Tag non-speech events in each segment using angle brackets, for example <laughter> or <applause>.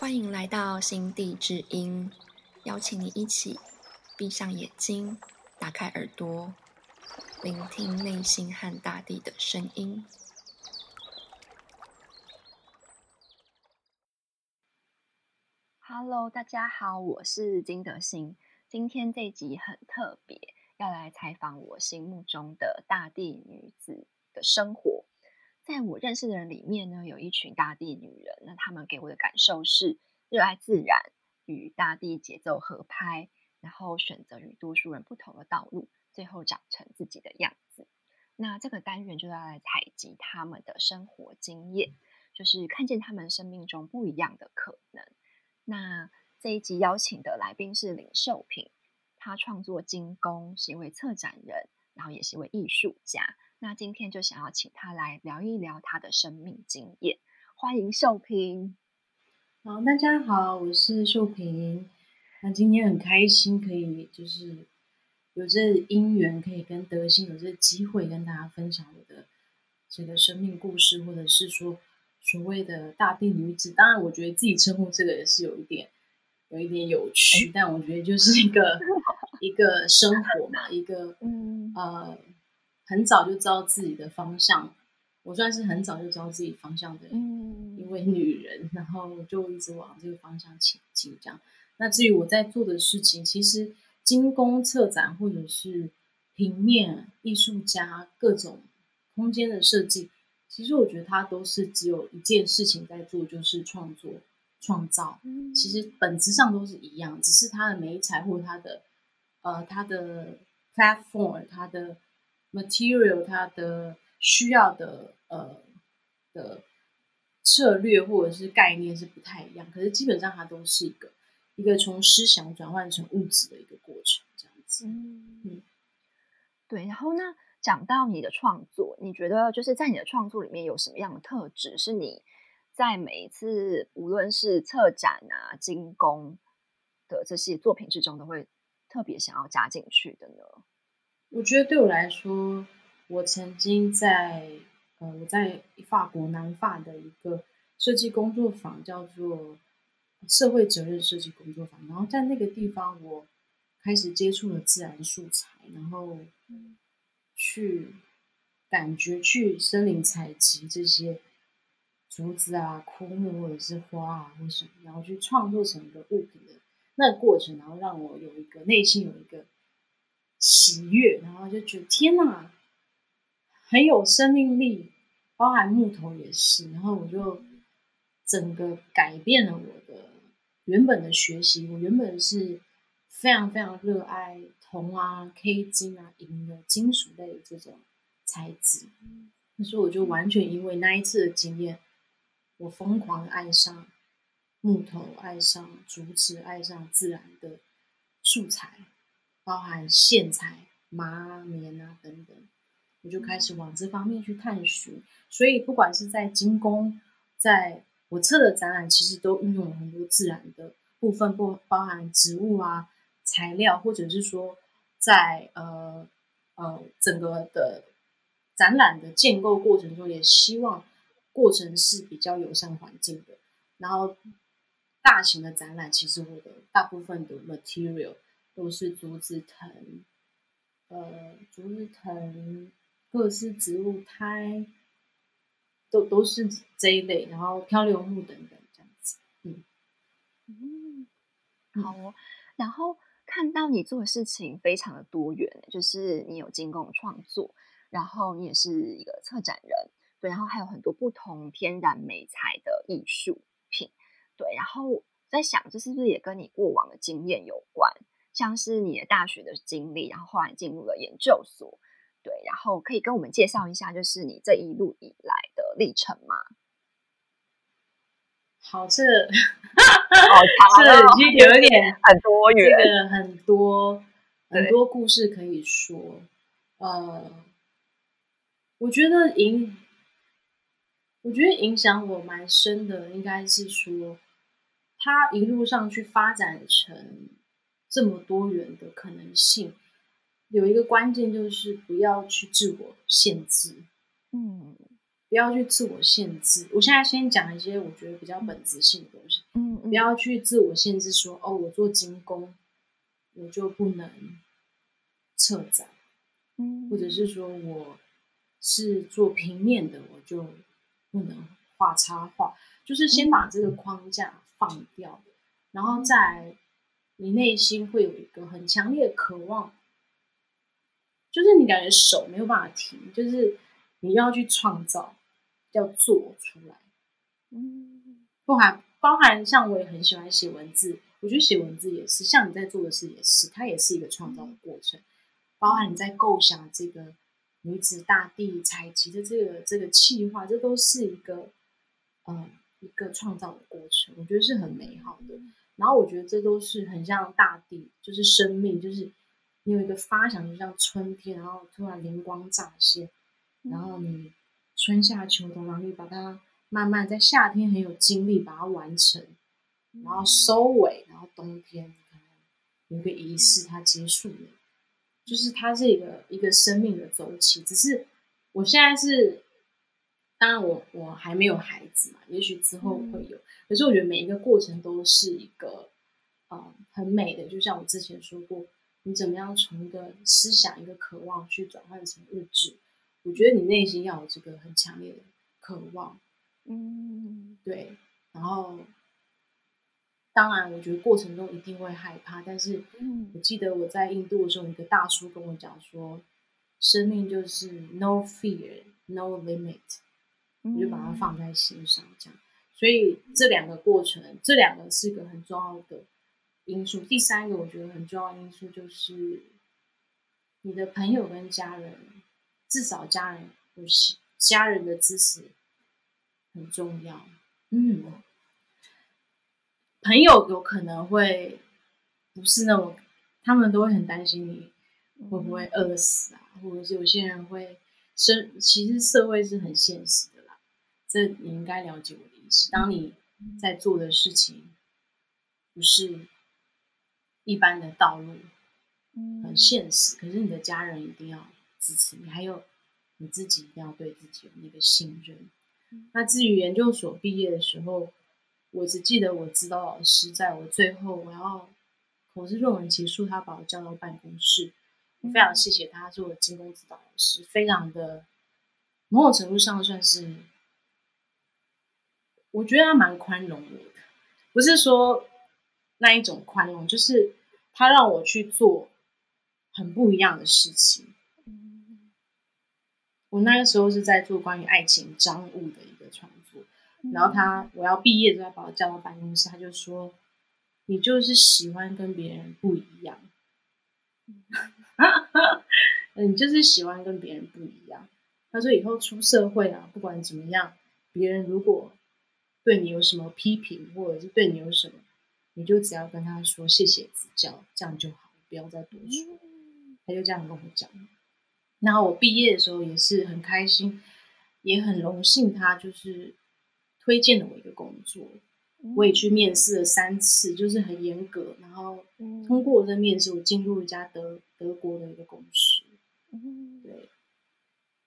欢迎来到心地之音，邀请你一起闭上眼睛，打开耳朵，聆听内心和大地的声音。Hello，大家好，我是金德心。今天这集很特别，要来采访我心目中的大地女子的生活。在我认识的人里面呢，有一群大地女人。那她们给我的感受是热爱自然，与大地节奏合拍，然后选择与多数人不同的道路，最后长成自己的样子。那这个单元就要来采集他们的生活经验，就是看见他们生命中不一样的可能。那这一集邀请的来宾是林秀平，他创作精工，是一位策展人，然后也是一位艺术家。那今天就想要请他来聊一聊他的生命经验，欢迎秀萍。好，大家好，我是秀萍。那今天很开心，可以就是有这因缘，可以跟德心有这机会跟大家分享我的这个生命故事，或者是说所谓的大地女子。当然，我觉得自己称呼这个也是有一点有一点有趣，但我觉得就是一个 <laughs> 一个生活嘛，一个嗯呃。很早就知道自己的方向，我算是很早就知道自己方向的一位女人，然后就一直往这个方向前进。这样，那至于我在做的事情，其实精工策展或者是平面艺术家各种空间的设计，其实我觉得它都是只有一件事情在做，就是创作创造。其实本质上都是一样，只是它的美材或它的呃它的 platform 它的。Material 它的需要的呃的策略或者是概念是不太一样，可是基本上它都是一个一个从思想转换成物质的一个过程，这样子。嗯，对。然后呢，讲到你的创作，你觉得就是在你的创作里面有什么样的特质，是你在每一次无论是策展啊、精工的这些作品之中，都会特别想要加进去的呢？我觉得对我来说，我曾经在呃，我在法国南法的一个设计工作坊，叫做社会责任设计工作坊。然后在那个地方，我开始接触了自然素材，然后去感觉去森林采集这些竹子啊、枯木或者是花啊或什么，然后去创作成一个物品的那个过程，然后让我有一个内心有一个。喜悦，然后就觉得天哪，很有生命力，包含木头也是。然后我就整个改变了我的原本的学习。我原本是非常非常热爱铜啊、K 金啊、银的金属类这种材质，可是我就完全因为那一次的经验，我疯狂爱上木头，爱上竹子，爱上自然的素材。包含线材、麻棉啊等等，我就开始往这方面去探寻。所以不管是在精工，在我测的展览，其实都运用了很多自然的部分，不包含植物啊、材料，或者是说在呃呃整个的展览的建构过程中，也希望过程是比较友善环境的。然后大型的展览，其实我的大部分的 material。都是竹子藤，呃，竹子藤，各式植物胎，都都是这一类，然后漂流木等等这样子，嗯嗯，好哦。然后看到你做的事情非常的多元，就是你有精工创作，然后你也是一个策展人，对，然后还有很多不同天然美材的艺术品，对，然后在想这是不是也跟你过往的经验有关？像是你的大学的经历，然后后来进入了研究所，对，然后可以跟我们介绍一下，就是你这一路以来的历程吗？好，这好长，<laughs> 有点 <laughs> 很多元，这个很多很多故事可以说。呃，我觉得影，我觉得影响我蛮深的，应该是说，他一路上去发展成。这么多元的可能性，有一个关键就是不要去自我限制。嗯，不要去自我限制。我现在先讲一些我觉得比较本质性的东西，嗯，不要去自我限制，说哦，我做精工，我就不能策展，嗯，或者是说我是做平面的，我就不能画插画，就是先把这个框架放掉，然后再你内心会有一个很强烈的渴望，就是你感觉手没有办法停，就是你要去创造，要做出来，嗯，包含包含像我也很喜欢写文字，我觉得写文字也是像你在做的事也是，它也是一个创造的过程，包含你在构想这个女子大地采集的这个这个气划，这都是一个嗯一个创造的过程，我觉得是很美好的。然后我觉得这都是很像大地，就是生命，就是你有一个发想，就像春天，然后突然灵光乍现，然后你春夏秋冬，然后你把它慢慢在夏天很有精力把它完成，然后收尾，然后冬天可能有一个仪式，它结束了，就是它是一个一个生命的周期。只是我现在是，当然我我还没有孩子嘛，也许之后会有。可是我觉得每一个过程都是一个，呃，很美的。就像我之前说过，你怎么样从一个思想、一个渴望去转换成物质？我觉得你内心要有这个很强烈的渴望，嗯，对。然后，当然，我觉得过程中一定会害怕。但是，嗯我记得我在印度的时候，一个大叔跟我讲说，生命就是 no fear, no limit，我就把它放在心上，这样。所以这两个过程，这两个是个很重要的因素。第三个我觉得很重要的因素就是你的朋友跟家人，至少家人有家人的支持很重要。嗯，朋友有可能会不是那种，他们都会很担心你会不会饿死啊，或者是有些人会生，其实社会是很现实的，这你应该了解我的意思。当你在做的事情不是一般的道路，很现实，可是你的家人一定要支持你，还有你自己一定要对自己有那个信任。那至于研究所毕业的时候，我只记得我指导老师在我最后我要口试论文结束，他把我叫到办公室，我非常谢谢他，是我的精工指导老师，非常的某种程度上算是，我觉得他蛮宽容我的，不是说那一种宽容，就是他让我去做很不一样的事情。我那个时候是在做关于爱情章物的一个创作，然后他我要毕业之后把我叫到办公室，他就说：“你就是喜欢跟别人不一样，<laughs> 你就是喜欢跟别人不一样。”他说：“以后出社会啊，不管怎么样，别人如果对你有什么批评，或者是对你有什么，你就只要跟他说谢谢指教，这样就好，不要再多说。”他就这样跟我讲。然后我毕业的时候也是很开心，也很荣幸，他就是推荐了我一个工作，我也去面试了三次，就是很严格，然后通过这面试，我进入一家德德国的一个公司，对，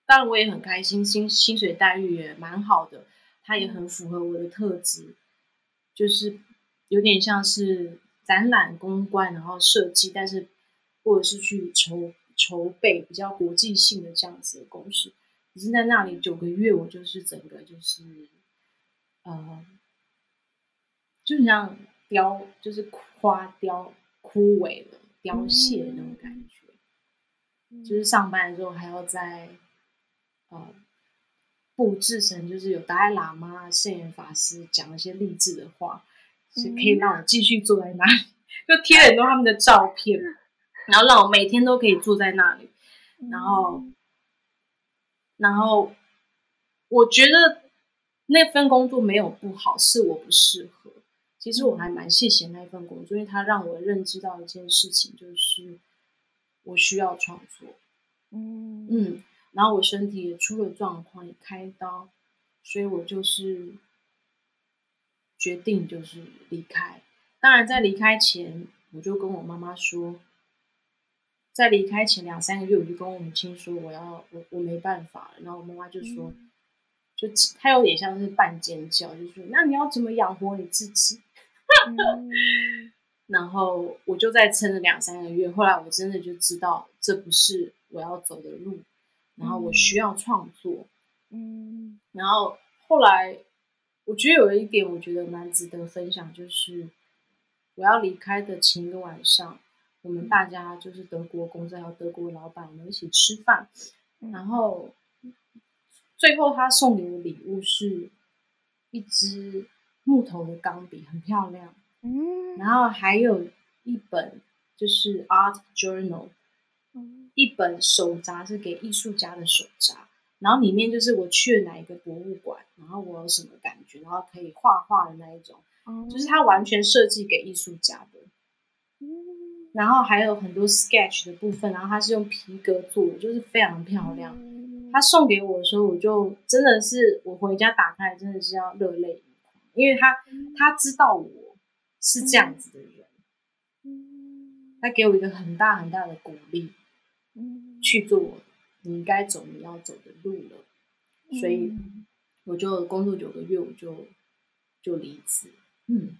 当然我也很开心，薪薪水待遇也蛮好的，它也很符合我的特质，就是有点像是展览公关，然后设计，但是或者是去筹。筹备比较国际性的这样子的公司，可是在那里九个月，我就是整个就是，呃，就像凋，就是花凋枯萎了、凋谢的那种感觉。就是上班的时候还要在，呃，布置成就是有达赖喇嘛、圣严法师讲一些励志的话，是可以让我继续坐在那里，就贴很多他们的照片。然后让我每天都可以坐在那里，然后，然后我觉得那份工作没有不好，是我不适合。其实我还蛮谢谢那份工作，因为它让我认知到一件事情，就是我需要创作。嗯嗯，然后我身体也出了状况，也开刀，所以我就是决定就是离开。当然，在离开前，我就跟我妈妈说。在离开前两三个月，我就跟我母亲说我要我我没办法了。然后我妈妈就说：“就她有点像是半尖叫，就说那你要怎么养活你自己？<laughs> 然后我就再撑了两三个月，后来我真的就知道这不是我要走的路，然后我需要创作。嗯，然后后来我觉得有一点我觉得蛮值得分享，就是我要离开的前一个晚上，我们大家就是德国公司还有德国老板，我们一起吃饭，然后最后他送给我礼物是一支木头的钢笔，很漂亮。嗯，然后还有一本就是 Art Journal，一本手札是给艺术家的手札，然后里面就是我去了哪一个博物馆，然后我有什么感觉，然后可以画画的那一种，就是它完全设计给艺术家的。嗯，然后还有很多 sketch 的部分，然后它是用皮革做的，就是非常漂亮。他送给我的时候，我就真的是我回家打开，真的是要热泪盈眶，因为他他知道我。是这样子的人，他给我一个很大很大的鼓励，去做你应该走你要走的路了，所以我就工作九个月，我就就离职，嗯，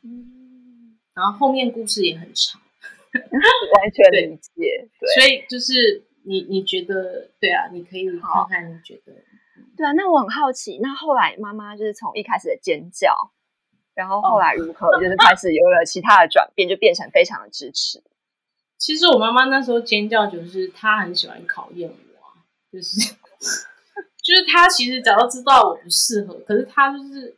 然后后面故事也很长，<laughs> 完全理解，对，所以就是你你觉得对啊，你可以看看你觉得，对啊，那我很好奇，那后来妈妈就是从一开始的尖叫。然后后来如何，就是开始有了其他的转变，就变成非常的支持。其实我妈妈那时候尖叫，就是她很喜欢考验我，就是 <laughs> 就是她其实早就知道我不适合，可是她就是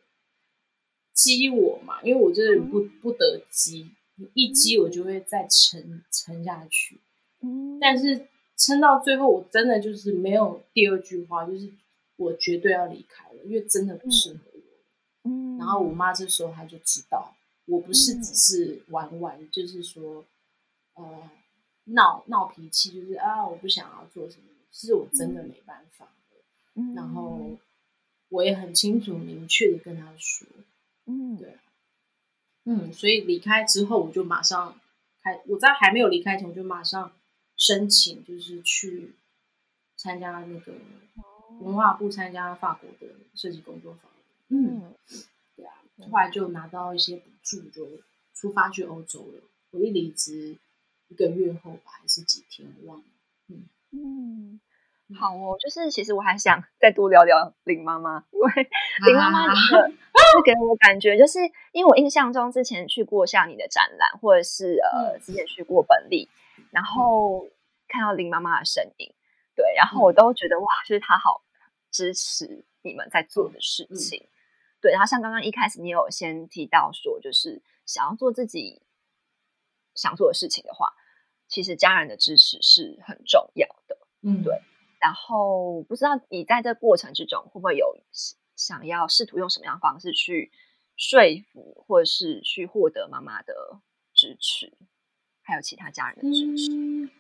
激我嘛，因为我就是不不得激，一激我就会再撑撑下去。嗯，但是撑到最后，我真的就是没有第二句话，就是我绝对要离开了，因为真的不适合我。然后我妈这时候她就知道，我不是只是玩玩，就是说，呃，闹闹脾气，就是啊，我不想要做什么，是我真的没办法了。然后我也很清楚、明确的跟他说，嗯，对，嗯，所以离开之后，我就马上开，我在还没有离开前，我就马上申请，就是去参加那个文化部参加法国的设计工作坊。嗯，对啊，后来就拿到一些补助，就出发去欧洲了。我一离职一个月后吧，还是几天，我忘了。嗯。嗯，好哦，就是其实我还想再多聊聊林妈妈，因为林妈妈的是给我感觉，就是因为我印象中之前去过像你的展览，或者是呃之前去过本地，然后看到林妈妈的身影，对，然后我都觉得哇，就是她好支持你们在做的事情。对，然后像刚刚一开始你有先提到说，就是想要做自己想做的事情的话，其实家人的支持是很重要的。嗯，对。然后不知道你在这过程之中会不会有想要试图用什么样的方式去说服，或者是去获得妈妈的支持，还有其他家人的支持？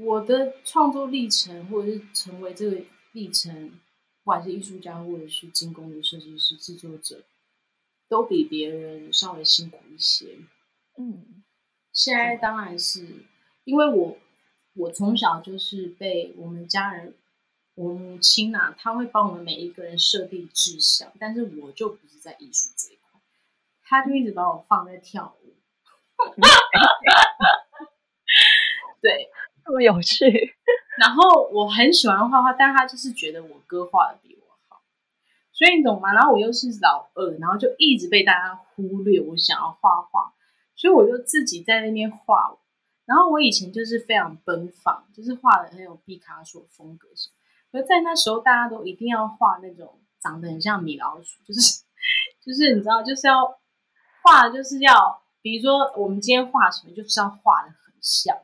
我的创作历程，或者是成为这个历程。不管是艺术家或者是精工的设计师、制作者，都比别人稍微辛苦一些。嗯，现在当然是因为我，我从小就是被我们家人，我母亲啊，她会帮我们每一个人设定志向，但是我就不是在艺术这一块，她就一直把我放在跳舞。<laughs> 对，这么有趣。然后我很喜欢画画，但他就是觉得我哥画的比我好，所以你懂吗？然后我又是老二，然后就一直被大家忽略我想要画画，所以我就自己在那边画。然后我以前就是非常奔放，就是画的很有毕卡索风格什么。而在那时候，大家都一定要画那种长得很像米老鼠，就是就是你知道，就是要画，就是要比如说我们今天画什么，就是要画的很像。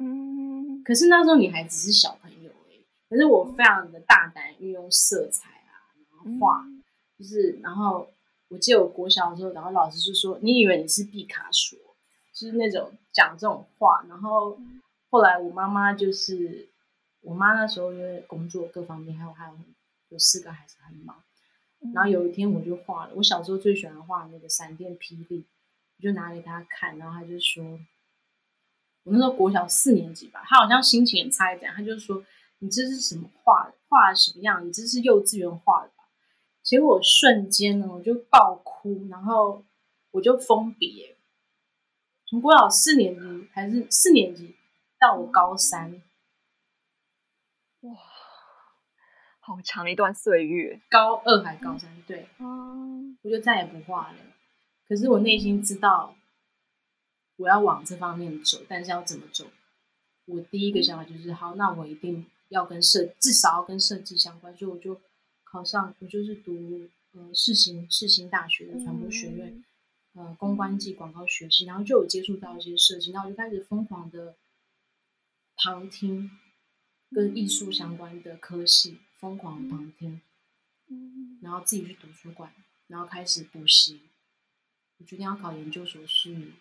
嗯，可是那时候你还只是小朋友哎，可是我非常的大胆运用色彩啊，然后画，就是然后我记得我国小的时候，然后老师就说：“你以为你是毕卡索？”就是那种讲这种话。然后后来我妈妈就是，我妈那时候因为工作各方面，还有还有有四个孩子很忙，然后有一天我就画了，我小时候最喜欢画那个闪电霹雳，我就拿给他看，然后他就说。我那时候国小四年级吧，他好像心情也差一点，他就说：“你这是什么画？画什么样？你这是幼稚园画的吧？”结果我瞬间呢，我就爆哭，然后我就封笔。从国小四年级还是四年级到我高三，哇，好长一段岁月。高二还高三，对，我就再也不画了。可是我内心知道，我要往这方面走，但是要怎么走？我第一个想法就是，好，那我一定要跟设，至少要跟设计相关，所以我就考上，我就是读呃世新世新大学的传播学院。呃，公关暨广告学系，然后就有接触到一些设计，然后我就开始疯狂的旁听跟艺术相关的科系，疯狂旁听，然后自己去图书馆，然后开始补习。我决定要考研究所，是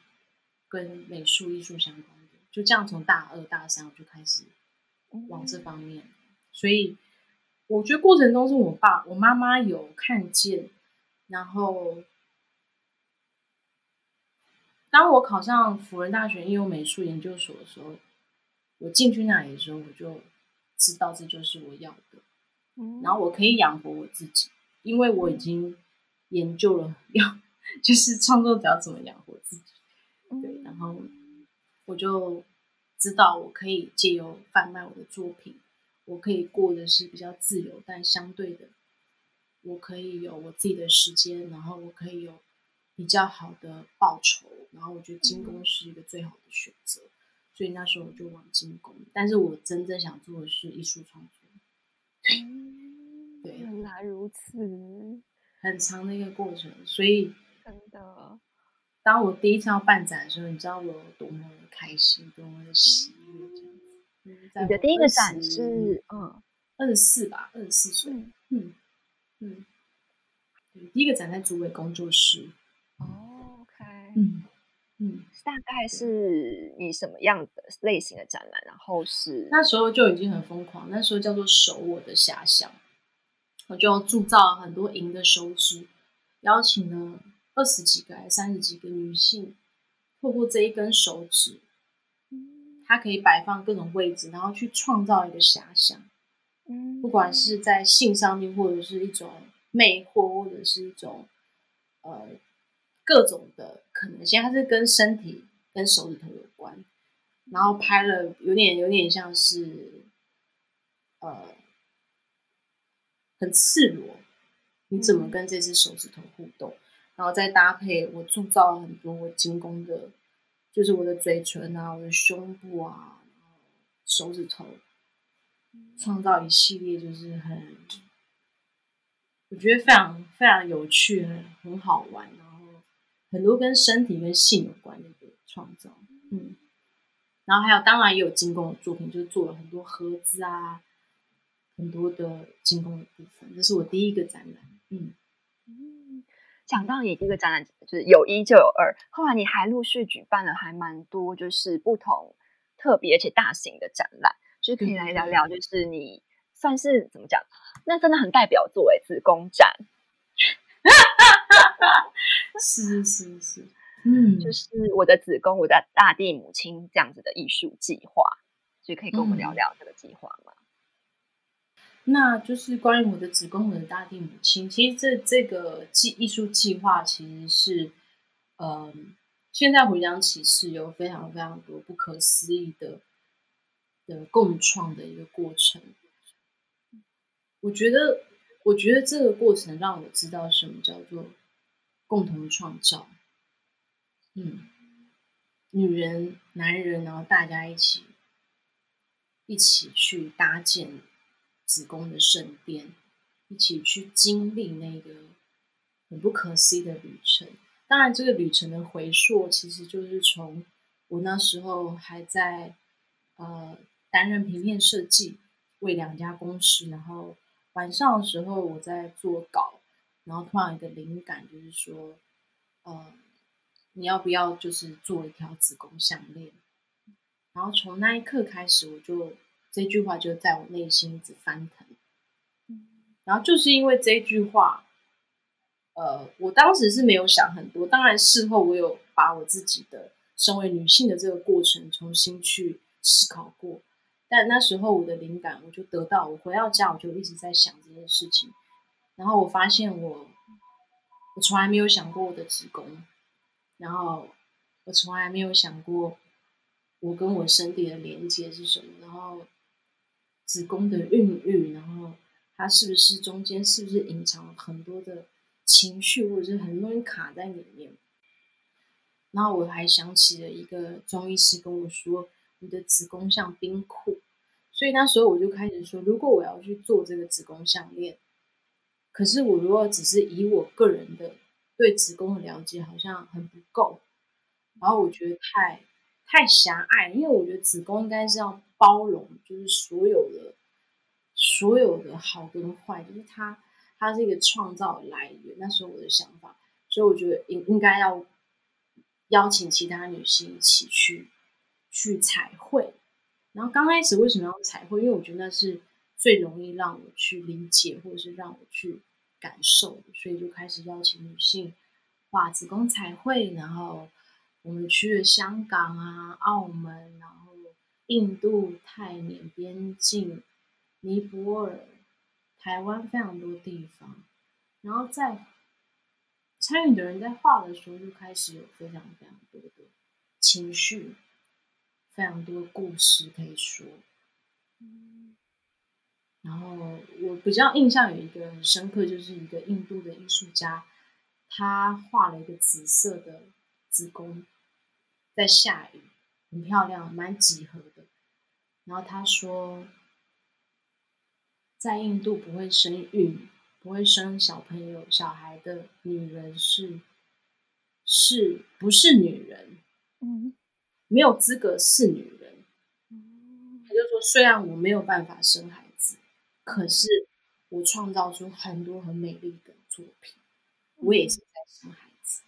跟美术艺术相关的，就这样从大二大三我就开始往这方面。所以我觉得过程中是我爸我妈妈有看见，然后。当我考上辅仁大学应用美术研究所的时候，我进去那里的时候，我就知道这就是我要的。然后我可以养活我自己，因为我已经研究了要 <laughs> 就是创作者要怎么养活自己。对，然后我就知道我可以借由贩卖我的作品，我可以过的是比较自由，但相对的，我可以有我自己的时间，然后我可以有。比较好的报酬，然后我觉得精工是一个最好的选择，所以那时候我就往精工。但是我真正想做的是艺术创作。对，原来如此，很长的一个过程。所以真的，当我第一次要办展的时候，你知道我有多么的开心，多么的喜。你的第一个展是嗯，二十四吧，二十四岁。嗯嗯，对，第一个展在竹尾工作室。哦，OK，嗯嗯，大概是你什么样的类型的展览？然后是那时候就已经很疯狂，那时候叫做“手我的遐想”，我就铸造很多银的手指，邀请了二十几个、还是三十几个女性，透过这一根手指，它可以摆放各种位置，然后去创造一个遐想。嗯，不管是在性上面，或者是一种魅惑，或者是一种呃。各种的可能性，它是跟身体、跟手指头有关，然后拍了有点有点像是，呃，很赤裸，你怎么跟这只手指头互动？然后再搭配我铸造了很多我精工的，就是我的嘴唇啊，我的胸部啊，手指头，创造一系列就是很，我觉得非常非常有趣，很很好玩然后。很多跟身体跟性有关的一个创造，嗯，然后还有当然也有精工的作品，就是做了很多盒子啊，很多的精工的部分。这是我第一个展览，嗯嗯。讲到你第一个展览就是有一就有二，后来你还陆续举办了还蛮多，就是不同特别而且大型的展览，就是可以来聊聊，就是你算是怎么讲？那真的很代表作诶，子宫展。<laughs> 是是是，嗯，就是我的子宫，我的大地母亲这样子的艺术计划，所以可以跟我们聊聊这个计划吗？那就是关于我的子宫，和大地母亲。其实这这个计艺术计划，其实是，嗯，现在回想起是有非常非常多不可思议的的共创的一个过程。我觉得，我觉得这个过程让我知道什么叫做。共同创造，嗯，女人、男人，然后大家一起一起去搭建子宫的圣殿，一起去经历那个很不可思议的旅程。当然，这个旅程的回溯，其实就是从我那时候还在呃担任平面设计，为两家公司，然后晚上的时候我在做稿。然后突然一个灵感，就是说，呃，你要不要就是做一条子宫项链？然后从那一刻开始，我就这句话就在我内心一直翻腾。然后就是因为这句话，呃，我当时是没有想很多。当然事后我有把我自己的身为女性的这个过程重新去思考过。但那时候我的灵感我就得到，我回到家我就一直在想这件事情，然后我发现我我从来没有想过我的子宫，然后我从来没有想过我跟我身体的连接是什么，然后子宫的孕育，然后它是不是中间是不是隐藏了很多的情绪，或者是很容易卡在里面。然后我还想起了一个中医师跟我说：“你的子宫像冰库。”所以那时候我就开始说：“如果我要去做这个子宫项链，可是我如果只是以我个人的对子宫的了解，好像很不够。然后我觉得太太狭隘，因为我觉得子宫应该是要包容，就是所有的所有的好跟坏，就是它它是一个创造来源。那时候我的想法，所以我觉得应应该要。”邀请其他女性一起去去彩绘，然后刚开始为什么要彩绘？因为我觉得那是最容易让我去理解，或者是让我去感受的，所以就开始邀请女性画子宫彩绘。然后我们去了香港啊、澳门，然后印度、泰缅边境、尼泊尔、台湾非常多地方，然后在。参与的人在画的时候，就开始有非常非常多的情绪，非常多故事可以说。然后我比较印象有一个很深刻，就是一个印度的艺术家，他画了一个紫色的子宫，在下雨，很漂亮，蛮几何的。然后他说，在印度不会生育。不会生小朋友、小孩的女人是是不是女人？嗯，没有资格是女人。他就说，虽然我没有办法生孩子，可是我创造出很多很美丽的作品，我也是在生孩子。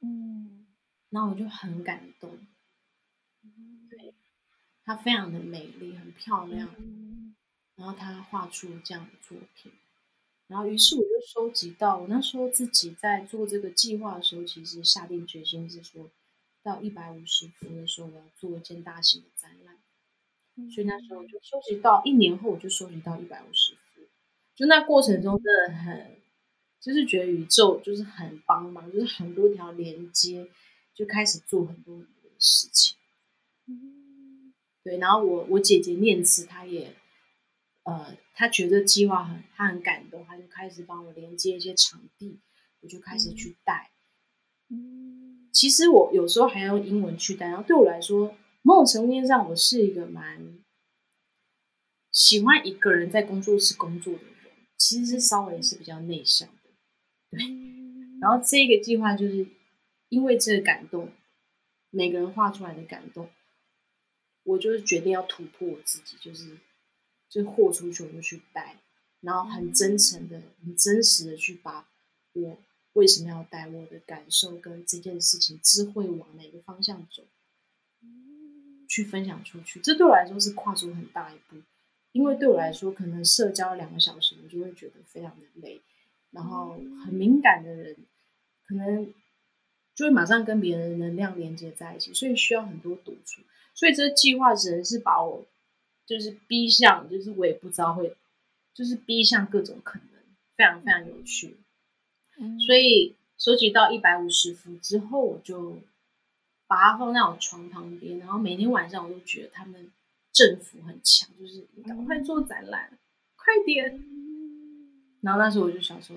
嗯，那我就很感动。对，她非常的美丽，很漂亮。然后她画出这样的作品。然后，于是我就收集到，我那时候自己在做这个计划的时候，其实下定决心是说，到一百五十幅的时候，我要做一件大型的展览。所以那时候就收集到，一年后我就收集到一百五十幅。就那过程中真的很，就是觉得宇宙就是很帮忙，就是很多条连接，就开始做很多很多的事情。对，然后我我姐姐念慈，她也。呃，她觉得计划很，她很感动，她就开始帮我连接一些场地，我就开始去带。嗯，其实我有时候还要用英文去带，然后对我来说，某种层面上，我是一个蛮喜欢一个人在工作室工作的人，其实是稍微是比较内向的。对，然后这个计划就是因为这个感动，每个人画出来的感动，我就是决定要突破我自己，就是。就豁出去，我就去带，然后很真诚的、很真实的去把我为什么要带我的感受跟这件事情智慧往哪个方向走，去分享出去。这对我来说是跨出很大一步，因为对我来说，可能社交两个小时，我就会觉得非常的累，然后很敏感的人，可能就会马上跟别人的能量连接在一起，所以需要很多独处。所以这个计划只能是把我。就是逼向，就是我也不知道会，就是逼向各种可能，非常非常有趣。所以收集到一百五十幅之后，我就把它放在我床旁边，然后每天晚上我都觉得他们政府很强，就是赶快做展览，快点。然后那时候我就想说，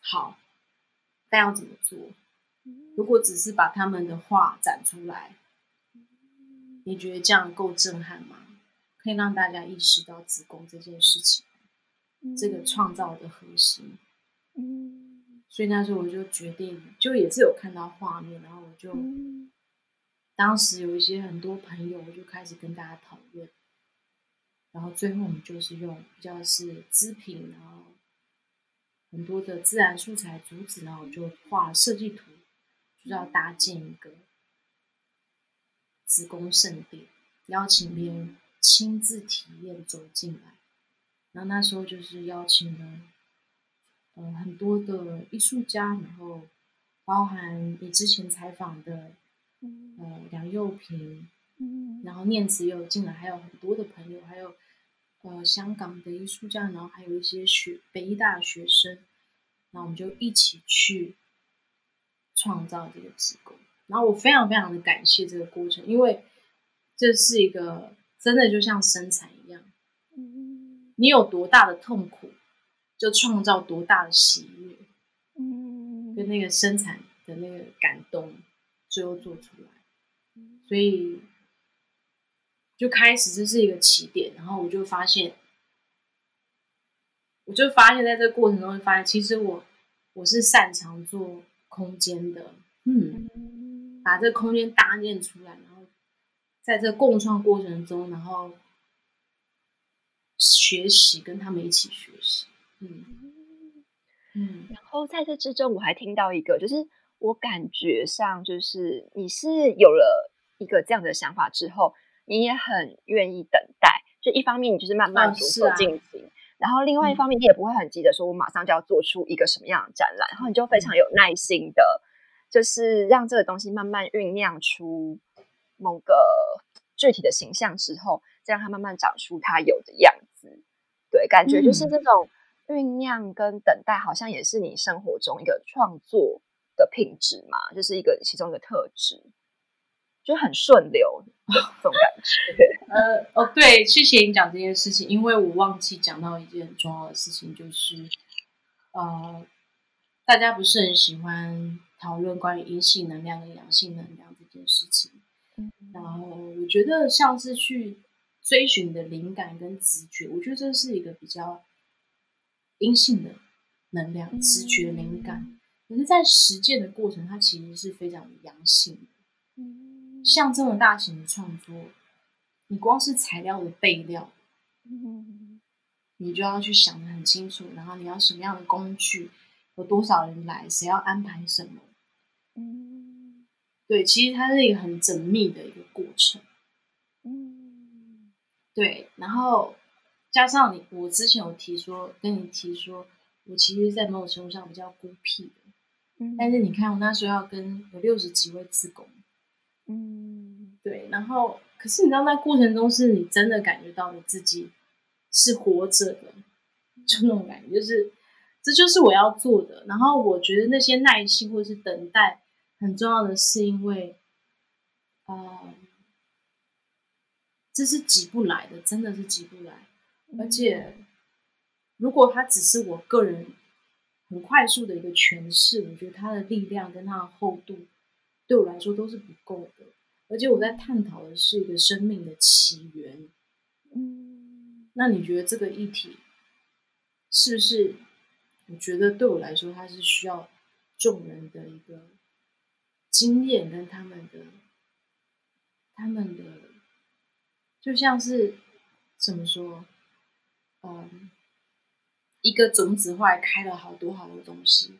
好，但要怎么做？如果只是把他们的画展出来，你觉得这样够震撼吗？可以让大家意识到子宫这件事情，这个创造的核心。嗯，所以那时候我就决定，就也是有看到画面，然后我就当时有一些很多朋友，我就开始跟大家讨论，然后最后我们就是用比较是织品，然后很多的自然素材竹子，然后我就画设计图，就要搭建一个子宫圣殿，邀请别人。亲自体验走进来，然后那时候就是邀请了，呃，很多的艺术家，然后包含你之前采访的，呃，梁又平，嗯。然后念慈也有进来，还有很多的朋友，还有呃香港的艺术家，然后还有一些学北医大学生，然后我们就一起去创造这个职工。然后我非常非常的感谢这个过程，因为这是一个真的就像生产一样，嗯你有多大的痛苦，就创造多大的喜悦，嗯跟那个生产的那个感动，最后做出来。所以就开始这是一个起点，然后我就发现，我就发现在这个过程中会发现，其实我我是擅长做空间的，嗯，嗯把这个空间搭建出来，然后在这个共创过程中，然后学习跟他们一起学习，嗯。嗯。然后在这之中，我还听到一个，就是我感觉上，就是你是有了一个这样的想法之后，你也很愿意等待。就一方面，你就是慢慢逐步哦啊。进行，然后另外一嗯。方面，你也不会很急着说，我马上就要做出一个什么样的展览，然后你就非常有耐心的，就是让这个东西慢慢酝酿出某个具体的形象之后，再让它慢慢长出它有的样子。对，感觉就是嗯。这种酝酿跟等待，好像也是你生活中一个创作的品质嘛，就是一个其中一个特质，就很顺流的这种感觉。<laughs> 呃哦，对，谢谢你讲这件事情，因为我忘记讲到一件很重要的事情，就是呃，大家不是很喜欢讨论关于阴性能量跟阳性能量这件事情。嗯然后我觉得像是去追寻你的灵感跟直觉，我觉得这是一个比较阴性的能量，直觉灵感。可是，在实践的过程，它其实是非常阳性的。嗯像这么大型的创作，你光是材料的备料，嗯你就要去想得很清楚，然后你要什么样的工具，有多少人来，谁要安排什么。嗯对，其实它是一个很缜密的一个过程。嗯对，然后加上你，我之前有提说，跟你提说，我其实，在某种程度上比较孤僻的。嗯但是你看，我那时候要跟有六十几位自工，嗯对，然后可是你知道，那过程中是你真的感觉到你自己是活着的，就那种感觉，就是这就是我要做的。然后我觉得那些耐心或是等待很重要的是，因为，呃，这是挤不来的，真的是挤不来。而且，如果它只是我个人很快速的一个诠释，我觉得它的力量跟它的厚度对我来说都是不够的。而且我在探讨的是一个生命的起源。嗯那你觉得这个议题是不是？我觉得对我来说，它是需要众人的一个经验跟他们的、他们的，就像是怎么说？嗯，一个种子后来开了好多好多东西，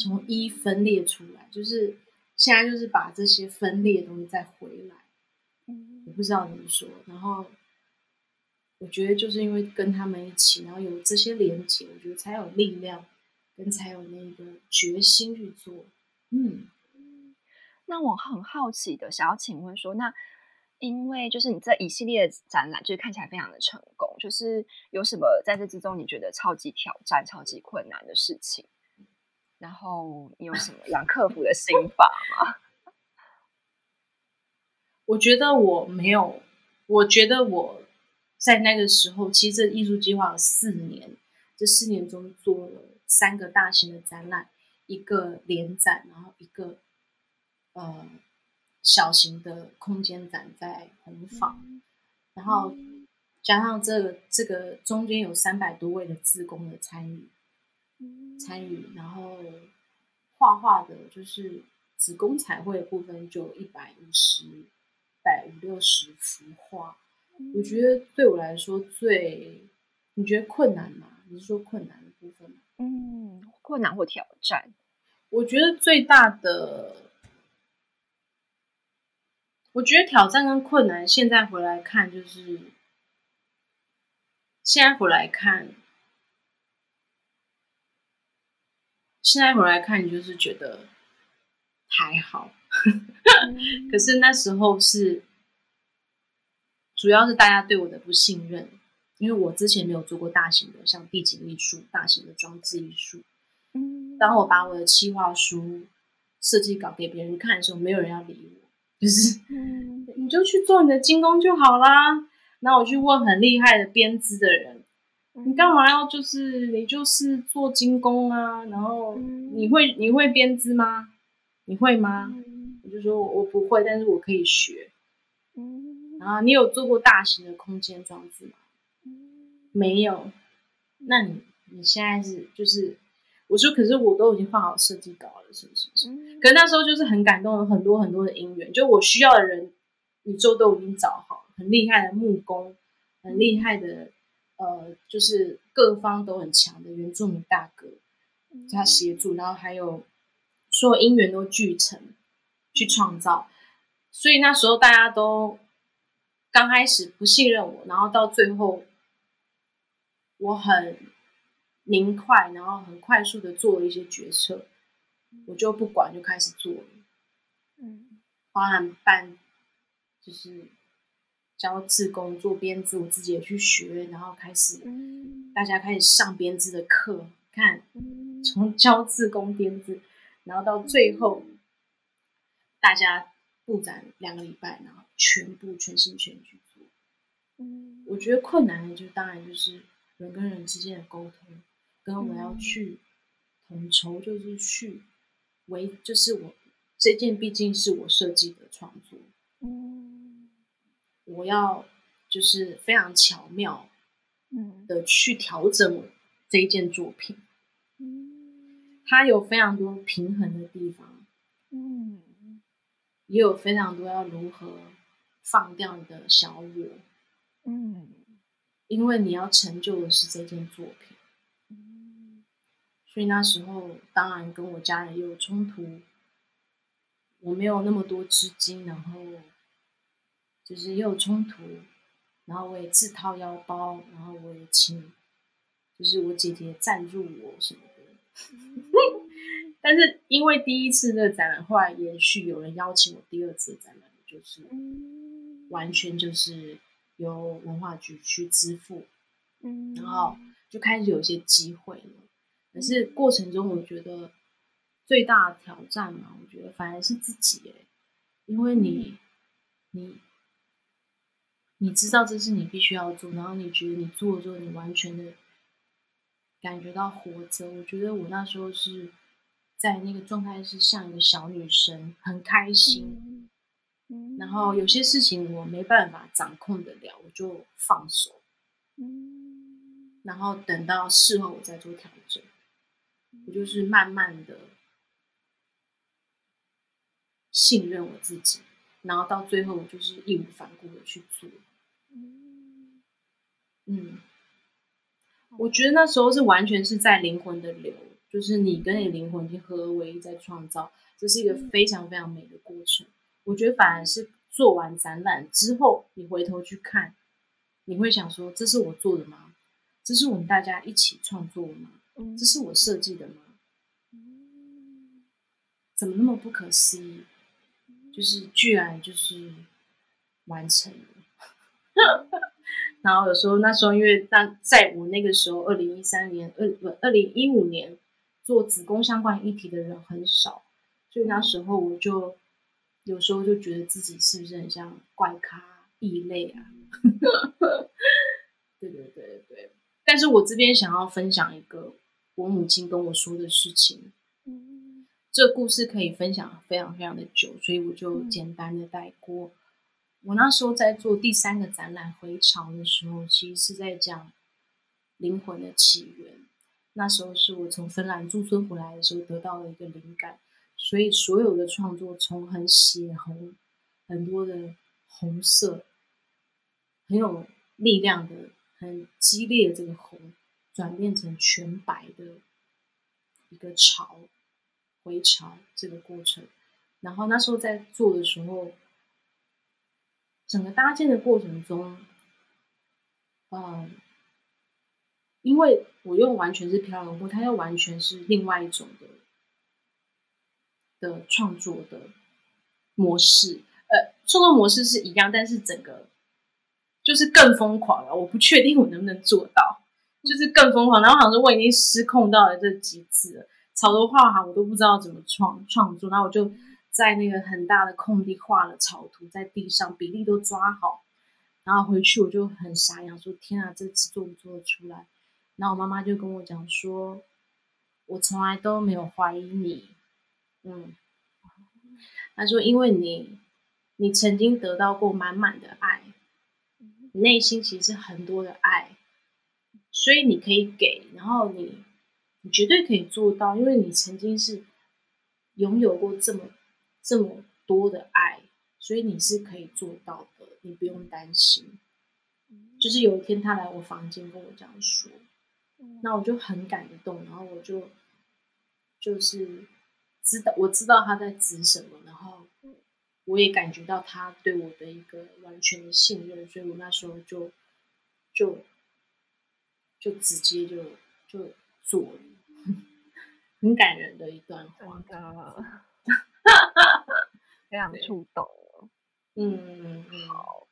从一分裂出来，就是现在就是把这些分裂的东西再回来。嗯我不知道怎么说。然后我觉得就是因为跟他们一起，然后有这些连接，我觉得才有力量，跟才有那个决心去做。嗯，那我很好奇的想要请问说，那因为就是你这一系列的展览，就是看起来非常的成功，就是有什么在这之中你觉得超级挑战、超级困难的事情？然后你有什么样克服的心法吗？<laughs> 我觉得我没有，我觉得我在那个时候，其实这艺术计划有四年，这四年中做了三个大型的展览，一个联展，然后一个呃小型的空间展在红坊，然后加上这个这个中间有三百多位的志工的参与参与，然后画画的就是子宫彩绘的部分就有一百五十、百五六十幅画。我觉得对我来说最，你觉得困难吗？你是说困难的部分吗？嗯，困难或挑战？我觉得最大的，我觉得挑战跟困难，现在回来看就是，现在回来看，现在回来看，你就是觉得还好。<laughs> 可是那时候是主要是大家对我的不信任，因为我之前没有做过大型的像地景艺术、大型的装置艺术。嗯，当我把我的企划书、设计稿给别人看的时候，没有人要理我，就是嗯你就去做你的精工就好啦。然后我去问很厉害的编织的人，你干嘛要就是你就是做精工啊？然后嗯你会你会编织吗？你会吗？嗯我就说我不会，但是我可以学。嗯然后你有做过大型的空间装置吗？嗯没有。那你你现在是就是我说，可是我都已经画好设计稿了，是不是？嗯可是那时候就是很感动，有很多很多的因缘，就我需要的人，宇宙都已经找好，很厉害的木工，很厉害的呃，就是各方都很强的原住民大哥，他协助，然后还有所有因缘都聚成去创造，所以那时候大家都刚开始不信任我，然后到最后我很明快，然后很快速的做了一些决策，我就不管就开始做了，嗯。包含办就是教志工做编织，我自己也去学，然后开始嗯。大家开始上编织的课，看嗯。从教自工编织，然后到最后，大家布展两个礼拜，然后全部全心全意去做。嗯。我觉得困难的就当然就是人跟人之间的沟通，跟我要嗯。去统筹，就是去为，就是我这件毕竟是我设计的创作，嗯我要就是非常巧妙嗯的去调整我这一件作品，嗯它有非常多平衡的地方。嗯也有非常多要如何放掉你的小我，嗯因为你要成就的是这件作品。嗯所以那时候当然跟我家人也有冲突，我没有那么多资金，然后就是也有冲突，然后我也自掏腰包，然后我也请就是我姐姐赞助我什么的。<laughs> 但是因为第一次的展览后来延续，有人邀请我第二次展览，就是嗯完全就是由文化局去支付，嗯然后就开始有一些机会了。可是过程中，我觉得最大的挑战嘛，我觉得反而是自己欸，因为你你你知道这是你必须要做，然后你觉得你做了之后，你完全的感觉到活着。我觉得我那时候是在那个状态是像一个小女生，很开心。嗯然后有些事情我没办法掌控得了，我就放手，嗯然后等到事后我再做调整。我就是慢慢的信任我自己，然后到最后我就是义无反顾的去做。嗯嗯，我觉得那时候是完全是在灵魂的流，就是你跟你灵魂已经合而为一在创造，这是一个非常非常美的过程。我觉得反而是做完展览之后，你回头去看，你会想说：这是我做的吗？这是我们大家一起创作的吗？嗯这是我设计的吗？嗯怎么那么不可思议？就是居然就是完成了。<laughs> 然后有时候那时候，因为那在我那个时候，二零一三年、二不二零一五年做子宫相关议题的人很少，所以那时候我就有时候就觉得自己是不是很像怪咖、异类啊？<laughs> 对对对对对。但是我这边想要分享一个我母亲跟我说的事情，嗯这故事可以分享非常非常的久，所以我就简单的带过。我那时候在做第三个展览回潮的时候，其实是在讲灵魂的起源。那时候是我从芬兰驻村回来的时候得到了一个灵感，所以所有的创作从很血红、很多的红色，很有力量的、很激烈的这个红，转变成全白的一个潮。回潮这个过程，然后那时候在做的时候，整个搭建的过程中，嗯，因为我用完全是漂流木，它又完全是另外一种的的创作的模式，呃，创作模式是一样，但是整个就是更疯狂了。我不确定我能不能做到，就是更疯狂。然后好像说我已经失控到了这极致了，草图画好我都不知道怎么创创作。然后我就在那个很大的空地画了草图在地上，比例都抓好。然后回去我就很傻眼，说天啊，这次做不做得出来？然后我妈妈就跟我讲说，我从来都没有怀疑你，嗯，她说因为你，你曾经得到过满满的爱，内心其实很多的爱，所以你可以给，然后你，你绝对可以做到，因为你曾经是拥有过这么这么多的爱，所以你是可以做到的，你不用担心。就是有一天他来我房间跟我这样说。那我就很感动，然后我就就是知道我知道他在指什么，然后我也感觉到他对我的一个完全的信任，所以我那时候就就就直接就就做了，<laughs> 很感人的一段话，非常触动。嗯，好。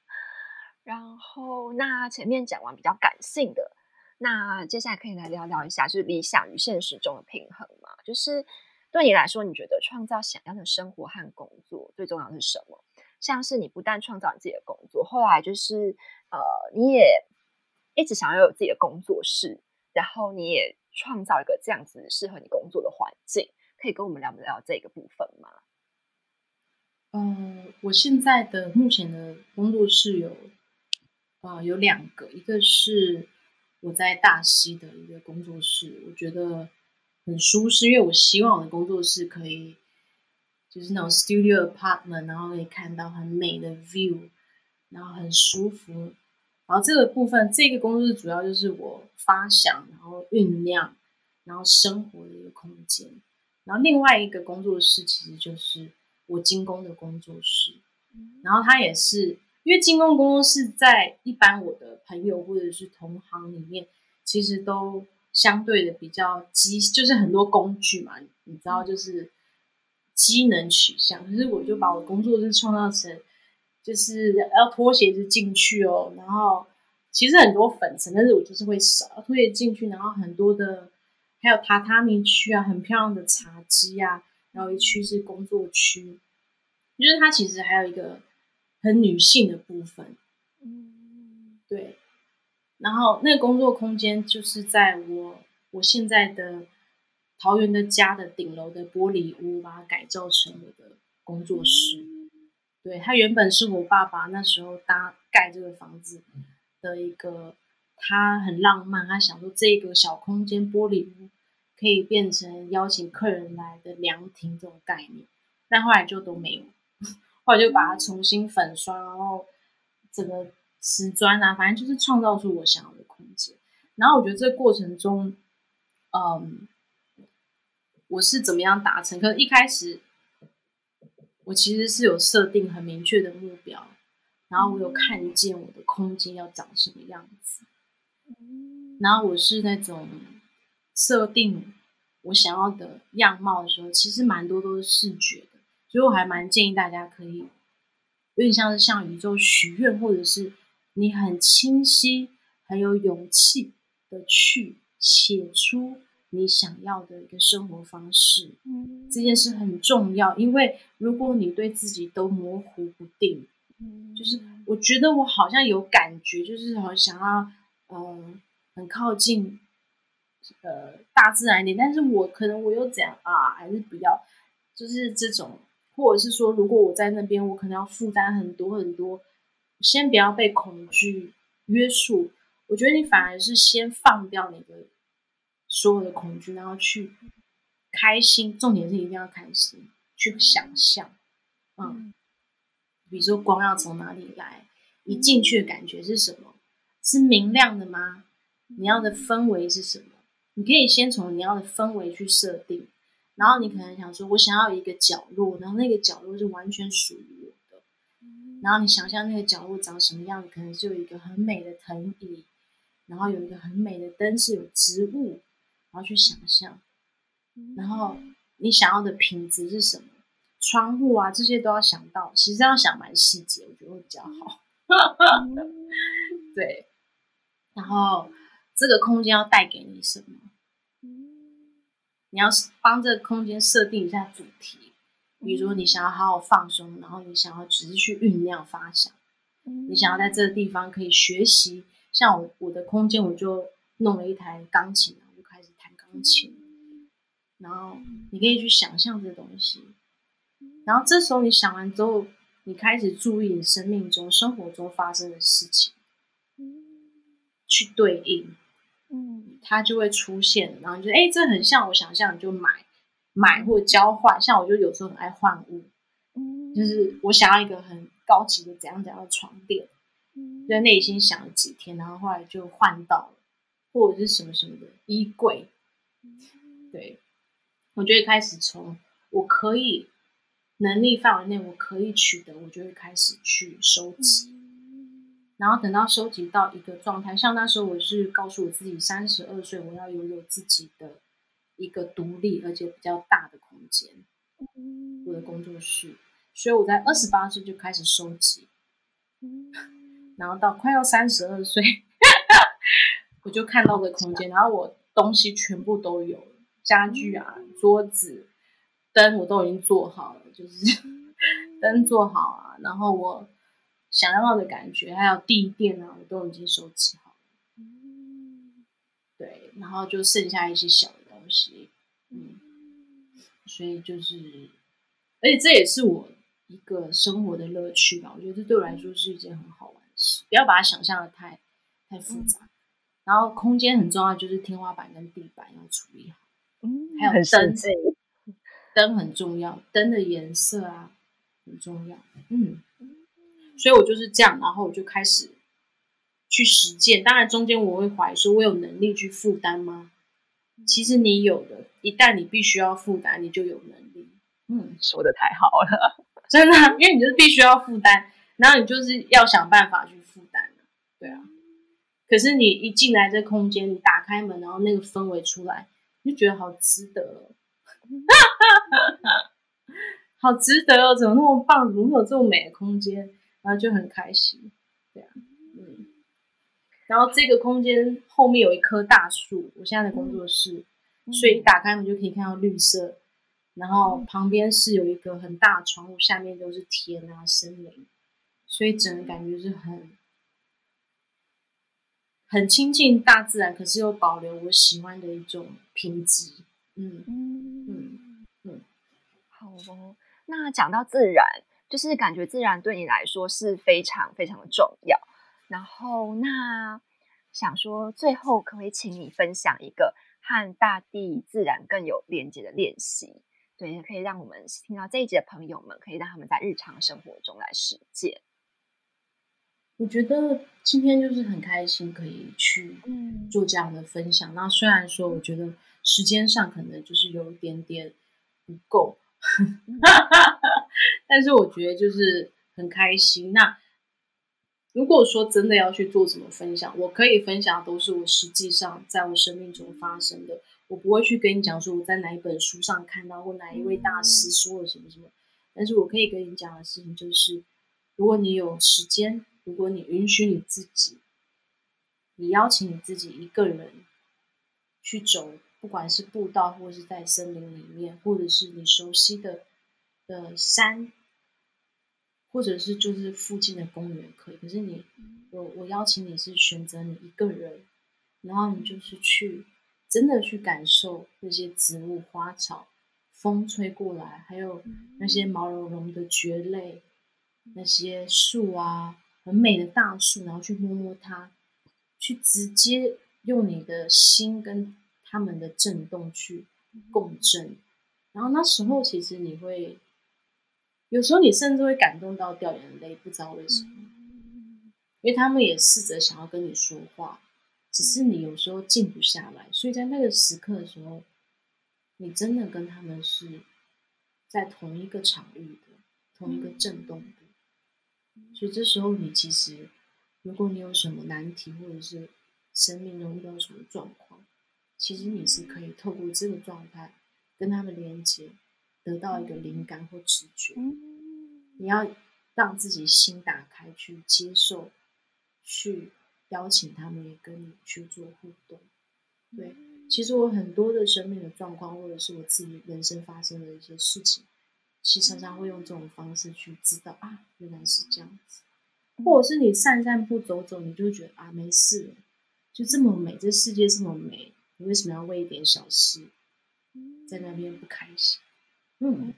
然后那前面讲完比较感性的。那接下来可以来聊聊一下，就是理想与现实中的平衡嘛？就是对你来说，你觉得创造想要的生活和工作最重要的是什么？像是你不但创造你自己的工作，后来就是呃，你也一直想要有自己的工作室，然后你也创造一个这样子适合你工作的环境，可以跟我们聊聊这个部分吗？嗯，我现在的目前的工作室有啊有两个，一个是。我在大溪的一个工作室，我觉得很舒适，因为我希望我的工作室可以就是那种 studio apartment，然后可以看到很美的 view，然后很舒服。然后这个部分，这个工作室主要就是我发想，然后酝酿，然后生活的一个空间。然后另外一个工作室其实就是我精工的工作室，然后他也是。因为精工工作室在一般我的朋友或者是同行里面，其实都相对的比较机，就是很多工具嘛，你知道，就是机能取向。可是我就把我工作室创造成，就是要脱鞋子进去哦，然后其实很多粉尘，但是我就是会少脱鞋进去，然后很多的还有榻榻米区啊，很漂亮的茶几啊，然后一区是工作区，就是它其实还有一个。很女性的部分，嗯，对。然后那个工作空间就是在我我现在的桃园的家的顶楼的玻璃屋，把它改造成我的工作室。对，它原本是我爸爸那时候搭盖这个房子的一个，他很浪漫，他想说这个小空间玻璃屋可以变成邀请客人来的凉亭这种概念，但后来就都没有。<laughs> 后来就把它重新粉刷，然后整个瓷砖啊，反正就是创造出我想要的空间。然后我觉得这过程中，嗯，我是怎么样达成？可是一开始我其实是有设定很明确的目标，然后我有看见我的空间要长什么样子。然后我是那种设定我想要的样貌的时候，其实蛮多都是视觉的。所以我还蛮建议大家可以，有点像是向宇宙许愿，或者是你很清晰、很有勇气的去写出你想要的一个生活方式。嗯，这件事很重要，因为如果你对自己都模糊不定，嗯，就是我觉得我好像有感觉，就是好想要，嗯，很靠近，呃，大自然一点，但是我可能我又怎样啊？还是不要，就是这种。或者是说，如果我在那边，我可能要负担很多很多。先不要被恐惧约束，我觉得你反而是先放掉你的所有的恐惧，然后去开心。重点是一定要开心，去想象。嗯，比如说光要从哪里来，你进去的感觉是什么？是明亮的吗？你要的氛围是什么？你可以先从你要的氛围去设定。然后你可能想说，我想要一个角落，然后那个角落是完全属于我的。然后你想象那个角落长什么样子？可能就有一个很美的藤椅，然后有一个很美的灯，是有植物，然后去想象。然后你想要的品质是什么？窗户啊，这些都要想到。其实要想蛮细节，我觉得会比较好。<laughs> 对，然后这个空间要带给你什么？你要帮这个空间设定一下主题，比如你想要好好放松，然后你想要只是去酝酿发想，你想要在这个地方可以学习。像我我的空间，我就弄了一台钢琴，然后就开始弹钢琴。然后你可以去想象这东西，然后这时候你想完之后，你开始注意你生命中、生活中发生的事情，去对应，嗯，它就会出现。然后你觉得哎，这很像我想象，你就买买或交换。像我就有时候很爱换物，嗯，就是我想要一个很高级的怎样怎样的床垫，在内心想了几天，然后后来就换到了，或者是什么什么的衣柜，对。我就会开始从我可以能力范围内我可以取得，我就会开始去收集，然后等到收集到一个状态，像那时候我是告诉我自己，三十二岁我要拥有自己的一个独立而且比较大的空间，我的工作室，所以我在二十八岁就开始收集，然后到快要三十二岁，<laughs> 我就看到个空间，然后我东西全部都有。家具啊，桌子、灯我都已经做好了，就是 <laughs> 灯做好啊，然后我想要的感觉，还有地垫啊，我都已经收集好了。对，然后就剩下一些小的东西，嗯，所以就是，而且这也是我一个生活的乐趣吧。我觉得这对我来说是一件很好玩的事，不要把它想象的太太复杂。然后空间很重要，就是天花板跟地板要处理好。嗯还有灯，灯很重要，灯的颜色啊很重要。嗯，所以我就是这样，然后我就开始去实践。当然中间我会怀疑说，我有能力去负担吗？其实你有的，一旦你必须要负担，你就有能力。嗯，说的太好了，<laughs> 真的，因为你就是必须要负担，然后你就是要想办法去负担对啊，可是你一进来这空间，你打开门，然后那个氛围出来。你就觉得好值得，<laughs> 好值得哦！怎么那么棒？怎么会有这么美的空间？然后就很开心，对啊，嗯。然后这个空间后面有一棵大树，我现在的工作室，所以打开门就可以看到绿色。然后旁边是有一个很大的窗户，下面都是田啊、森林，所以整个感觉是很。很亲近大自然，可是又保留我喜欢的一种品质。嗯嗯嗯嗯，好哦。那讲到自然，就是感觉自然对你来说是非常非常的重要。然后，那想说最后可不可以请你分享一个和大地自然更有连接的练习，对，可以让我们听到这一集的朋友们，可以让他们在日常生活中来实践。我觉得今天就是很开心，可以去做这样的分享。那虽然说，我觉得时间上可能就是有一点点不够，<laughs> 但是我觉得就是很开心。那如果说真的要去做什么分享，我可以分享都是我实际上在我生命中发生的。我不会去跟你讲说我在哪一本书上看到或哪一位大师说了什么什么。但是我可以跟你讲的事情就是，如果你有时间。如果你允许你自己，你邀请你自己一个人去走，不管是步道，或是在森林里面，或者是你熟悉的的山，或者是就是附近的公园，可以。可是你，我我邀请你是选择你一个人，然后你就是去真的去感受那些植物、花草，风吹过来，还有那些毛茸茸的蕨类，那些树啊。很美的大树，然后去摸摸它，去直接用你的心跟他们的震动去共振，然后那时候其实你会，有时候你甚至会感动到掉眼泪，不知道为什么，因为他们也试着想要跟你说话，只是你有时候静不下来，所以在那个时刻的时候，你真的跟他们是在同一个场域的，同一个震动。所以这时候，你其实，如果你有什么难题，或者是生命中遇到什么状况，其实你是可以透过这个状态跟他们连接，得到一个灵感或直觉。你要，让自己心打开，去接受，去邀请他们也跟你去做互动。对，其实我很多的生命的状况，或者是我自己人生发生的一些事情，其实常常会用这种方式去知道啊，原来是这样子。或者是你散散步走走，你就会觉得啊，没事，就这么美，这世界这么美，你为什么要为一点小事在那边不开心？嗯，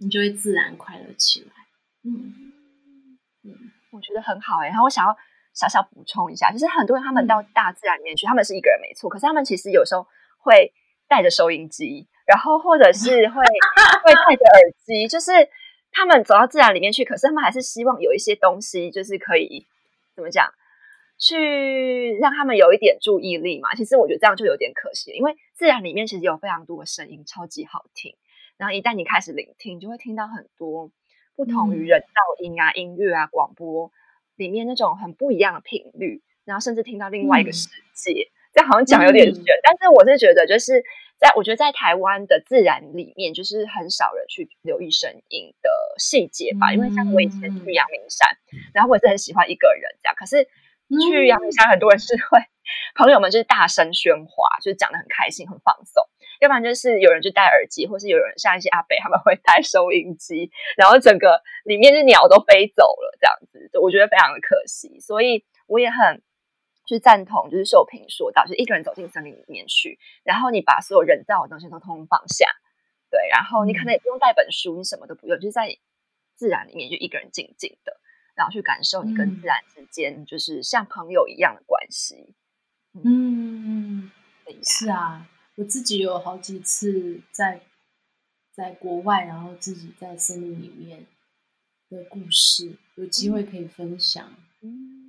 你就会自然快乐起来。嗯嗯，我觉得很好哎。然后我想要小小补充一下，就是很多人他们到大自然里面去，他们是一个人没错，可是他们其实有时候会带着收音机，然后或者是会 <laughs> 会带着耳机，就是。他们走到自然里面去，可是他们还是希望有一些东西，就是可以怎么讲，去让他们有一点注意力嘛。其实我觉得这样就有点可惜，因为自然里面其实有非常多的声音，超级好听。然后一旦你开始聆听，就会听到很多不同于人造音啊、音乐啊、广播里面那种很不一样的频率，然后甚至听到另外一个世界。这好像讲有点悬，但是我是觉得就是。在我觉得，在台湾的自然里面，就是很少人去留意声音的细节吧。因为像我以前去阳明山，然后我也是很喜欢一个人这样。可是去阳明山，很多人是会 <laughs> 朋友们就是大声喧哗，就是讲的很开心、很放松。要不然就是有人就戴耳机，或是有人像一些阿北他们会戴收音机，然后整个里面的鸟都飞走了这样子，我觉得非常的可惜。所以我也很。去赞同，就是秀萍说到，就一个人走进森林里面去，然后你把所有人造的东西都通通放下，对，然后你可能也不用带本书，你什么都不用，就是在自然里面就一个人静静的，然后去感受你跟自然之间就是像朋友一样的关系。嗯，是啊，我自己有好几次在在国外，然后自己在森林里面的故事，有机会可以分享。嗯。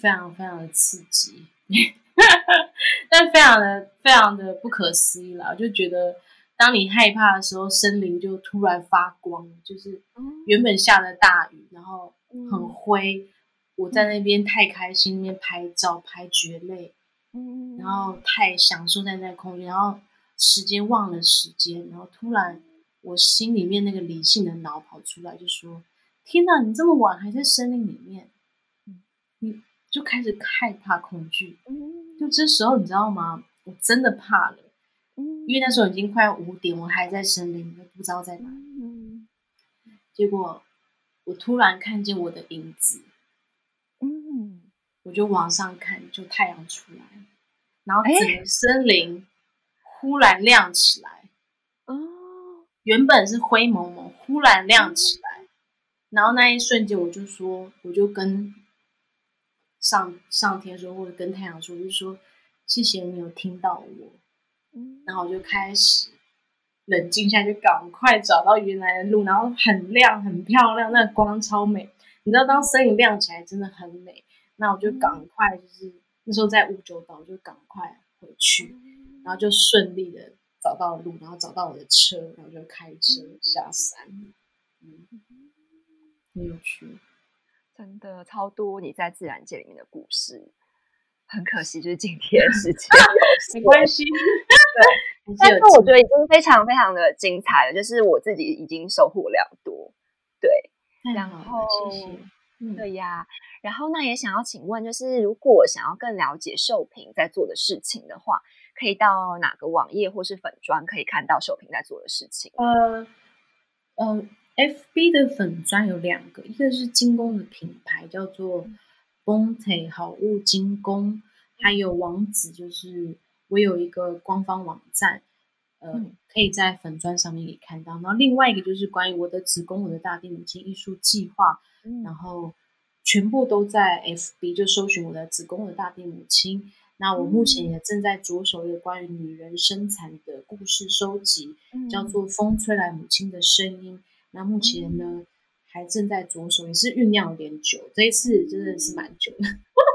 非常非常的刺激，<laughs> 但非常的非常的不可思议啦！我就觉得当你害怕的时候，森林就突然发光，就是原本下的大雨，然后很灰，我在那边太开心，那边拍照拍绝类，嗯，然后太享受在那空间，然后时间忘了时间，然后突然我心里面那个理性的脑跑出来，就说：“天哪，你这么晚还在森林里面，你。”就开始害怕、恐惧，就这时候你知道吗？我真的怕了，因为那时候已经快要五点，我还在森林，不知道在哪。结果我突然看见我的影子，嗯，我就往上看，就太阳出来，然后整个森林忽然亮起来。哦，原本是灰蒙蒙，忽然亮起来，然后那一瞬间，我就说，我就跟。上上天说，或者跟太阳说，就是说，谢谢你有听到我，嗯然后我就开始冷静下来，就赶快找到原来的路，然后很亮，很漂亮，那光超美。你知道，当森林亮起来，真的很美。那我就赶快，就是那时候在五九岛，就赶快回去，然后就顺利的找到路，然后找到我的车，然后就开车下山。嗯，很有趣。真的超多你在自然界里面的故事，很可惜就是今天时间 <laughs> 没关系，对，但是我觉得已经非常非常的精彩了，就是我自己已经收获良多，对，然后对呀，然后那也想要请问，就是如果想要更了解秀萍在做的事情的话，可以到哪个网页或是粉砖可以看到秀萍在做的事情？呃，呃。F B 的粉砖有两个，一个是精工的品牌叫做 Bonte 好物精工，还有网址就是我有一个官方网站，呃，可以在粉砖上面也看到。然后另外一个就是关于我的子宫我的大地母亲艺术计划，然后全部都在 F B 就搜寻我的子宫的大地母亲。那我目前也正在着手一个关于女人生产的故事收集，叫做风吹来母亲的声音。那目前呢，还正在着手，也是酝酿有点久。这一次真的是蛮久的，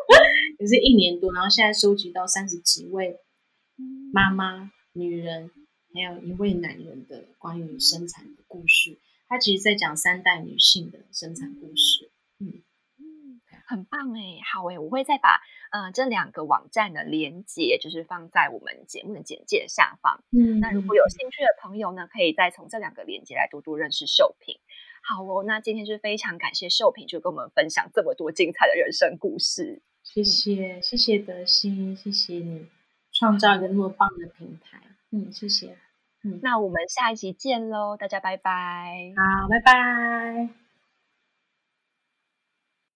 <laughs> 也是一年多。然后现在收集到三十几位妈妈、女人，还有一位男人的关于生产的故事。他其实在讲三代女性的生产故事。嗯嗯，很棒哎，好哎，我会再把呃这两个网站的连接，就是放在我们节目的简介下方。嗯，那如果有兴趣的朋友呢，可以再从这两个连接来多多认识秀萍。好哦，那今天就非常感谢秀萍，就跟我们分享这么多精彩的人生故事。谢谢，谢谢德心，谢谢你创造一个那么棒的平台。嗯，谢谢。嗯，那我们下一集见喽，大家拜拜。好，拜拜。